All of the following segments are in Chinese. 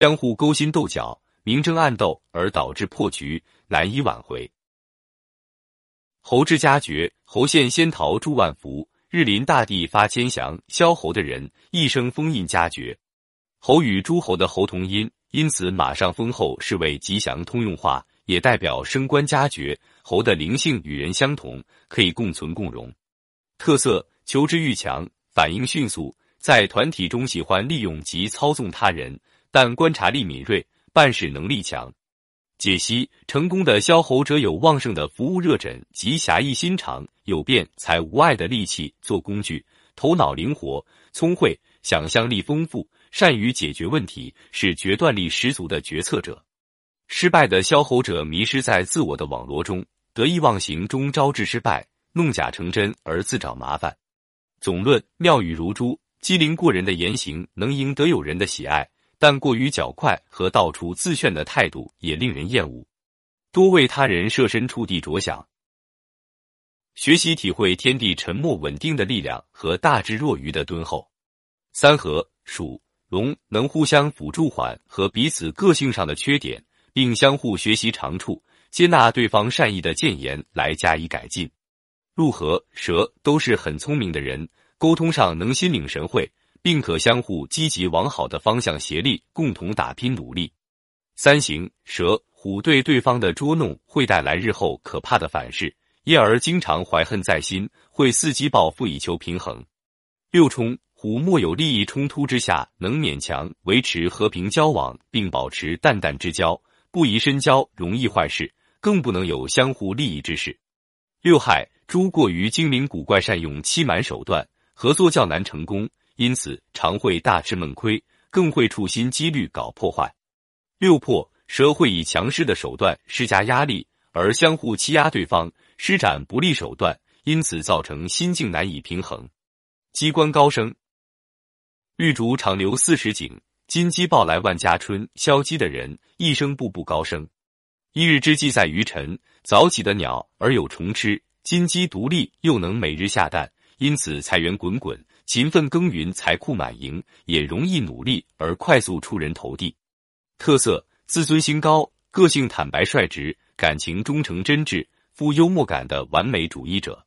相互勾心斗角、明争暗斗，而导致破局，难以挽回。侯之家绝，侯献仙桃祝万福，日临大地发千祥。萧侯的人一生封印家绝，侯与诸侯的侯同音，因此马上封后是为吉祥通用化，也代表升官加爵。侯的灵性与人相同，可以共存共荣。特色：求知欲强，反应迅速，在团体中喜欢利用及操纵他人，但观察力敏锐，办事能力强。解析成功的萧侯者有旺盛的服务热忱及侠义心肠，有辩才无碍的力气做工具，头脑灵活、聪慧，想象力丰富，善于解决问题，是决断力十足的决策者。失败的萧侯者迷失在自我的网罗中，得意忘形中招致失败，弄假成真而自找麻烦。总论妙语如珠，机灵过人的言行能赢得友人的喜爱。但过于较快和到处自炫的态度也令人厌恶，多为他人设身处地着想，学习体会天地沉默稳定的力量和大智若愚的敦厚。三合属龙能互相辅助缓和彼此个性上的缺点，并相互学习长处，接纳对方善意的谏言来加以改进。入合蛇都是很聪明的人，沟通上能心领神会。并可相互积极往好的方向协力，共同打拼努力。三行蛇虎对对方的捉弄会带来日后可怕的反噬，因而经常怀恨在心，会伺机报复以求平衡。六冲虎莫有利益冲突之下，能勉强维持和平交往，并保持淡淡之交，不宜深交，容易坏事，更不能有相互利益之事。六害猪过于精灵古怪，善用欺瞒手段，合作较难成功。因此，常会大吃闷亏，更会处心积虑搞破坏。六破蛇会以强势的手段施加压力，而相互欺压对方，施展不利手段，因此造成心境难以平衡。机关高升，玉竹长留四时景，金鸡报来万家春。消鸡的人一生步步高升。一日之计在于晨，早起的鸟儿有虫吃，金鸡独立又能每日下蛋，因此财源滚滚。勤奋耕耘，财库满盈，也容易努力而快速出人头地。特色：自尊心高，个性坦白率直，感情忠诚真挚，富幽默感的完美主义者。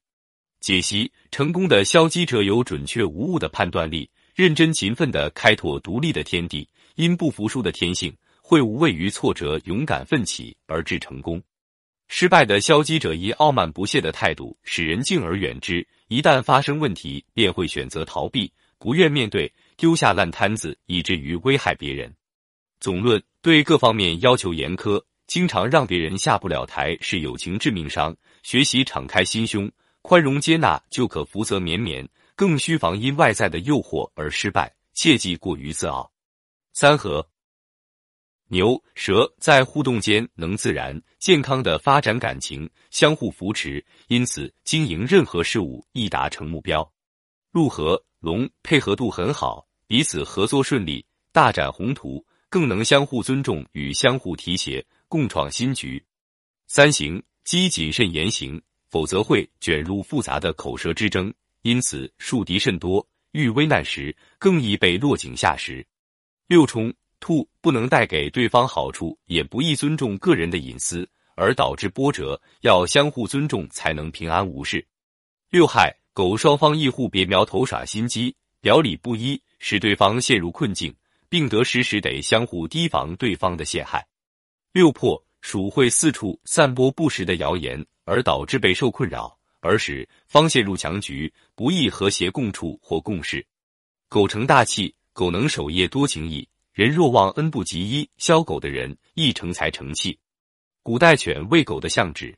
解析：成功的消极者有准确无误的判断力，认真勤奋的开拓独立的天地。因不服输的天性，会无畏于挫折，勇敢奋起而至成功。失败的消极者以傲慢不屑的态度，使人敬而远之。一旦发生问题，便会选择逃避，不愿面对，丢下烂摊子，以至于危害别人。总论对各方面要求严苛，经常让别人下不了台，是友情致命伤。学习敞开心胸，宽容接纳，就可福泽绵绵。更需防因外在的诱惑而失败，切忌过于自傲。三合。牛蛇在互动间能自然健康的发展感情，相互扶持，因此经营任何事物易达成目标。鹿和龙配合度很好，彼此合作顺利，大展宏图，更能相互尊重与相互提携，共创新局。三行鸡谨慎言行，否则会卷入复杂的口舌之争，因此树敌甚多，遇危难时更易被落井下石。六冲。兔不能带给对方好处，也不易尊重个人的隐私，而导致波折。要相互尊重，才能平安无事。六害狗双方易互别苗头耍心机，表里不一，使对方陷入困境，并得时时得相互提防对方的陷害。六破鼠会四处散播不实的谣言，而导致备受困扰，而使方陷入强局，不易和谐共处或共事。狗成大器，狗能守业多情义。人若忘恩不及一，肖狗的人易成才成器。古代犬喂狗的相纸，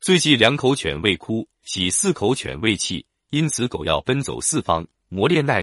最忌两口犬喂哭，喜四口犬喂气，因此狗要奔走四方，磨练耐。